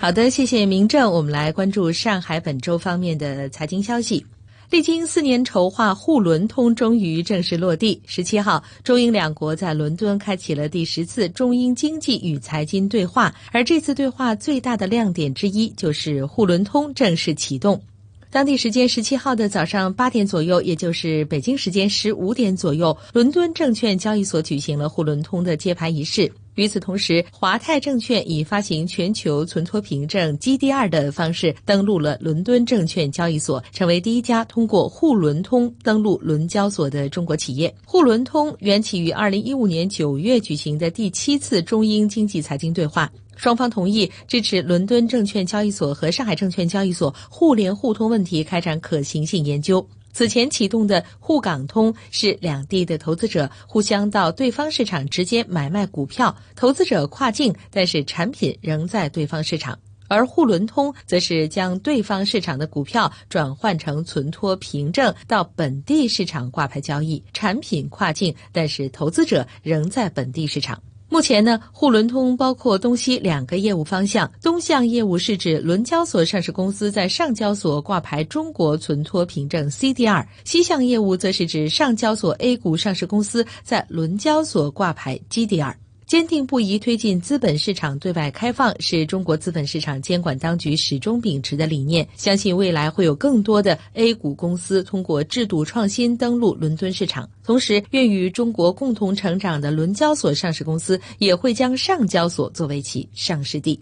好的，谢谢明正。我们来关注上海本周方面的财经消息。历经四年筹划，沪伦通终于正式落地。十七号，中英两国在伦敦开启了第十次中英经济与财经对话，而这次对话最大的亮点之一就是沪伦通正式启动。当地时间十七号的早上八点左右，也就是北京时间十五点左右，伦敦证券交易所举行了沪伦通的揭牌仪式。与此同时，华泰证券以发行全球存托凭证 GDR 的方式登陆了伦敦证券交易所，成为第一家通过沪伦通登陆伦交所的中国企业。沪伦通缘起于二零一五年九月举行的第七次中英经济财经对话，双方同意支持伦敦证券交易所和上海证券交易所互联互通问题开展可行性研究。此前启动的沪港通是两地的投资者互相到对方市场直接买卖股票，投资者跨境，但是产品仍在对方市场；而沪伦通则是将对方市场的股票转换成存托凭证到本地市场挂牌交易，产品跨境，但是投资者仍在本地市场。目前呢，沪伦通包括东西两个业务方向。东向业务是指伦交所上市公司在上交所挂牌中国存托凭证 CDR；西向业务则是指上交所 A 股上市公司在伦交所挂牌 GDR。坚定不移推进资本市场对外开放，是中国资本市场监管当局始终秉持的理念。相信未来会有更多的 A 股公司通过制度创新登陆伦敦市场。同时，愿与中国共同成长的伦交所上市公司也会将上交所作为其上市地。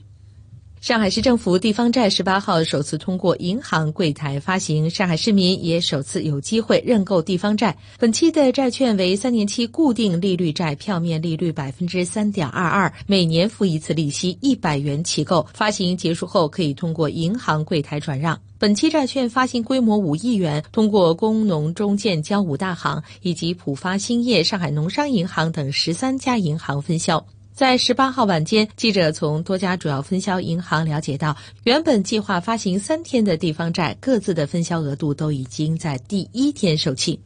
上海市政府地方债十八号首次通过银行柜台发行，上海市民也首次有机会认购地方债。本期的债券为三年期固定利率债，票面利率百分之三点二二，每年付一次利息一百元起购。发行结束后可以通过银行柜台转让。本期债券发行规模五亿元，通过工农中建交五大行以及浦发兴业、上海农商银行等十三家银行分销。在十八号晚间，记者从多家主要分销银行了解到，原本计划发行三天的地方债，各自的分销额度都已经在第一天售罄。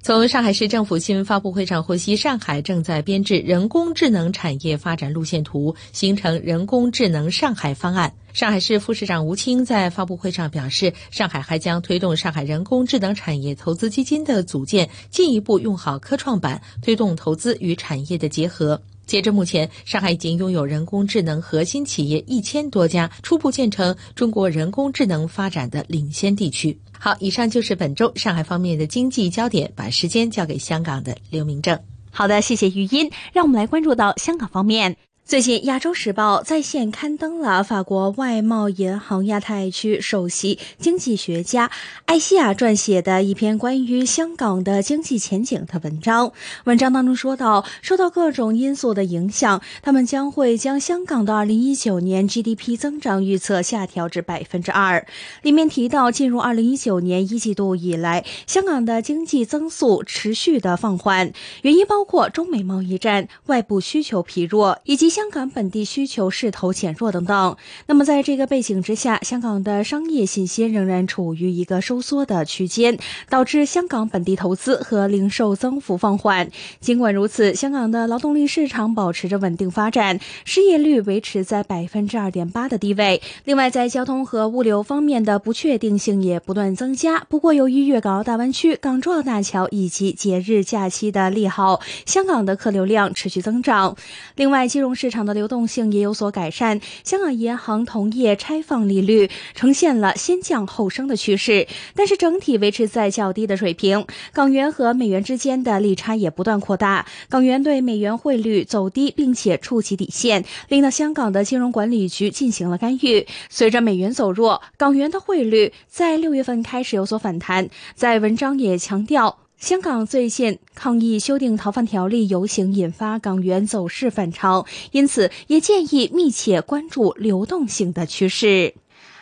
从上海市政府新闻发布会上获悉，上海正在编制人工智能产业发展路线图，形成人工智能上海方案。上海市副市长吴清在发布会上表示，上海还将推动上海人工智能产业投资基金的组建，进一步用好科创板，推动投资与产业的结合。截至目前，上海已经拥有人工智能核心企业一千多家，初步建成中国人工智能发展的领先地区。好，以上就是本周上海方面的经济焦点，把时间交给香港的刘明正。好的，谢谢余音，让我们来关注到香港方面。最近，《亚洲时报》在线刊登了法国外贸银行亚太区首席经济学家艾希亚撰写的一篇关于香港的经济前景的文章。文章当中说到，受到各种因素的影响，他们将会将香港的2019年 GDP 增长预测下调至百分之二。里面提到，进入2019年一季度以来，香港的经济增速持续的放缓，原因包括中美贸易战、外部需求疲弱以及。香港本地需求势头减弱等等。那么，在这个背景之下，香港的商业信心仍然处于一个收缩的区间，导致香港本地投资和零售增幅放缓。尽管如此，香港的劳动力市场保持着稳定发展，失业率维持在百分之二点八的地位。另外，在交通和物流方面的不确定性也不断增加。不过，由于粤港澳大湾区、港珠澳大桥以及节日假期的利好，香港的客流量持续增长。另外，金融。市场的流动性也有所改善。香港银行同业拆放利率呈现了先降后升的趋势，但是整体维持在较低的水平。港元和美元之间的利差也不断扩大，港元对美元汇率走低，并且触及底线，令到香港的金融管理局进行了干预。随着美元走弱，港元的汇率在六月份开始有所反弹。在文章也强调。香港最近抗议修订逃犯条例游行，引发港元走势反超，因此也建议密切关注流动性的趋势。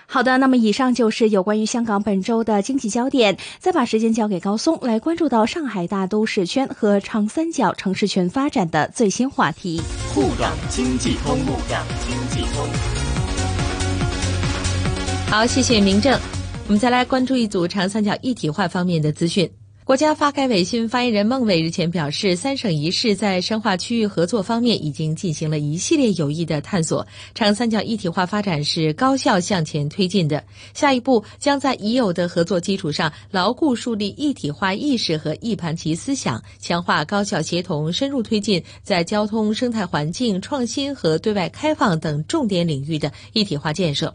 好的，那么以上就是有关于香港本周的经济焦点。再把时间交给高松，来关注到上海大都市圈和长三角城市群发展的最新话题。沪港经济通，沪港经济通。好，谢谢明正。我们再来关注一组长三角一体化方面的资讯。国家发改委新闻发言人孟伟日前表示，三省一市在深化区域合作方面已经进行了一系列有益的探索。长三角一体化发展是高效向前推进的，下一步将在已有的合作基础上，牢固树立一体化意识和一盘棋思想，强化高效协同，深入推进在交通、生态环境、创新和对外开放等重点领域的一体化建设。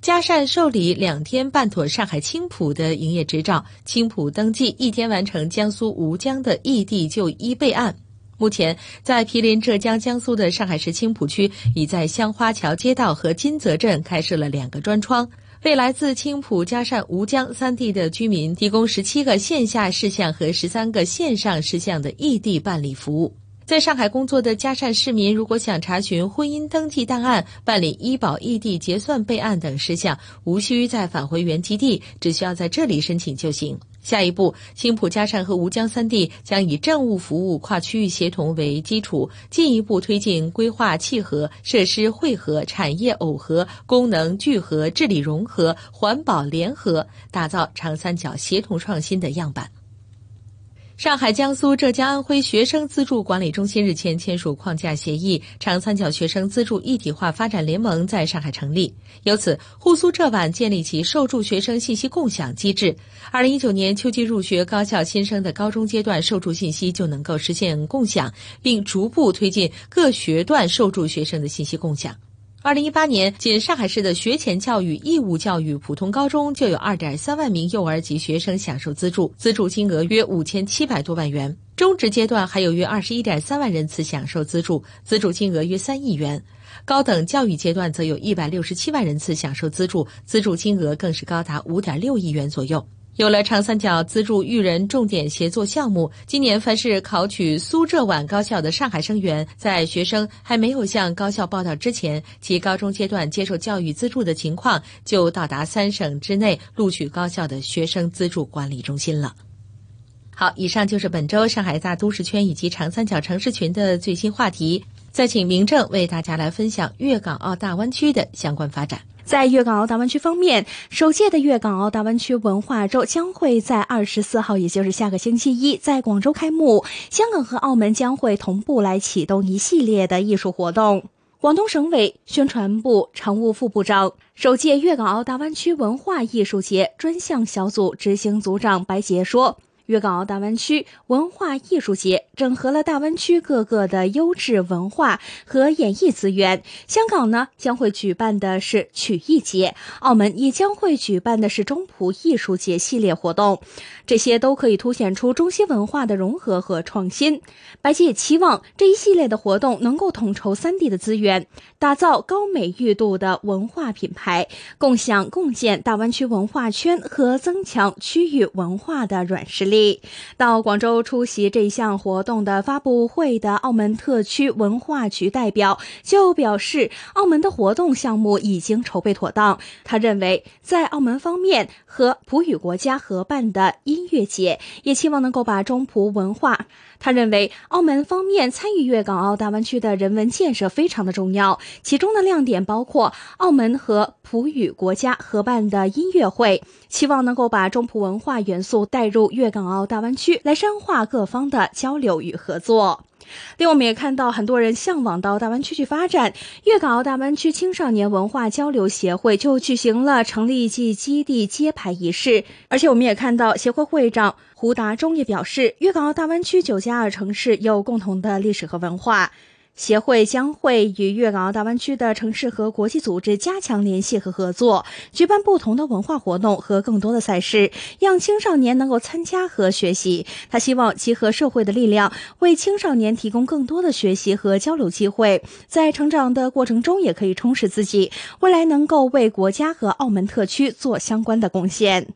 嘉善受理两天办妥上海青浦的营业执照，青浦登记一天完成江苏吴江的异地就医备案。目前，在毗邻浙江、江苏的上海市青浦区，已在香花桥街道和金泽镇开设了两个专窗，为来自青浦、嘉善、吴江三地的居民提供十七个线下事项和十三个线上事项的异地办理服务。在上海工作的嘉善市民，如果想查询婚姻登记档案、办理医保异地结算备案等事项，无需再返回原籍地，只需要在这里申请就行。下一步，青浦、嘉善和吴江三地将以政务服务跨区域协同为基础，进一步推进规划契合、设施汇合、产业耦合、功能聚合、治理融合、环保联合，打造长三角协同创新的样板。上海、江苏、浙江、安徽学生资助管理中心日前签署框架协议，长三角学生资助一体化发展联盟在上海成立。由此，沪苏浙皖建立起受助学生信息共享机制。二零一九年秋季入学高校新生的高中阶段受助信息就能够实现共享，并逐步推进各学段受助学生的信息共享。二零一八年，仅上海市的学前教育、义务教育普通高中就有二点三万名幼儿及学生享受资助，资助金额约五千七百多万元。中职阶段还有约二十一点三万人次享受资助，资助金额约三亿元。高等教育阶段则有一百六十七万人次享受资助，资助金额更是高达五点六亿元左右。有了长三角资助育人重点协作项目，今年凡是考取苏浙皖高校的上海生源，在学生还没有向高校报到之前，其高中阶段接受教育资助的情况，就到达三省之内录取高校的学生资助管理中心了。好，以上就是本周上海大都市圈以及长三角城市群的最新话题。再请明正为大家来分享粤港澳大湾区的相关发展。在粤港澳大湾区方面，首届的粤港澳大湾区文化周将会在二十四号，也就是下个星期一，在广州开幕。香港和澳门将会同步来启动一系列的艺术活动。广东省委宣传部常务副部长、首届粤港澳大湾区文化艺术节专项小组执行组长白杰说。粤港澳大湾区文化艺术节整合了大湾区各个的优质文化和演艺资源。香港呢将会举办的是曲艺节，澳门也将会举办的是中葡艺术节系列活动。这些都可以凸显出中西文化的融合和创新。白姐也期望这一系列的活动能够统筹三地的资源，打造高美誉度的文化品牌，共享共建大湾区文化圈和增强区域文化的软实力。到广州出席这项活动的发布会的澳门特区文化局代表就表示，澳门的活动项目已经筹备妥当。他认为，在澳门方面和葡语国家合办的音乐节，也期望能够把中葡文化。他认为，澳门方面参与粤港澳大湾区的人文建设非常的重要，其中的亮点包括澳门和葡语国家合办的音乐会，希望能够把中葡文化元素带入粤港港澳大湾区，来深化各方的交流与合作。另外，我们也看到很多人向往到大湾区去发展。粤港澳大湾区青少年文化交流协会就举行了成立暨基地揭牌仪式，而且我们也看到协会会长胡达忠也表示，粤港澳大湾区九加二城市有共同的历史和文化。协会将会与粤港澳大湾区的城市和国际组织加强联系和合作，举办不同的文化活动和更多的赛事，让青少年能够参加和学习。他希望集合社会的力量，为青少年提供更多的学习和交流机会，在成长的过程中也可以充实自己，未来能够为国家和澳门特区做相关的贡献。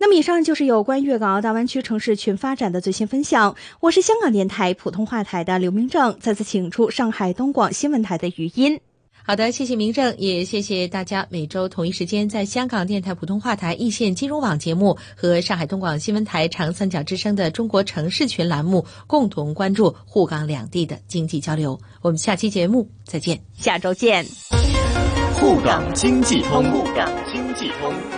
那么，以上就是有关粤港澳大湾区城市群发展的最新分享。我是香港电台普通话台的刘明正，再次请出上海东广新闻台的余音。好的，谢谢明正，也谢谢大家每周同一时间在香港电台普通话台一线金融网节目和上海东广新闻台长三角之声的中国城市群栏目共同关注沪港两地的经济交流。我们下期节目再见，下周见。沪港经济通，沪港经济通。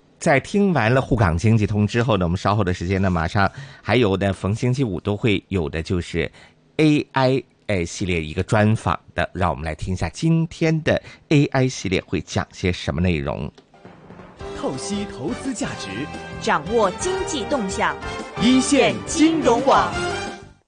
在听完了沪港经济通之后呢，我们稍后的时间呢，马上还有呢，逢星期五都会有的，就是 AI 诶系列一个专访的，让我们来听一下今天的 AI 系列会讲些什么内容。透析投资价值，掌握经济动向，一线金融网。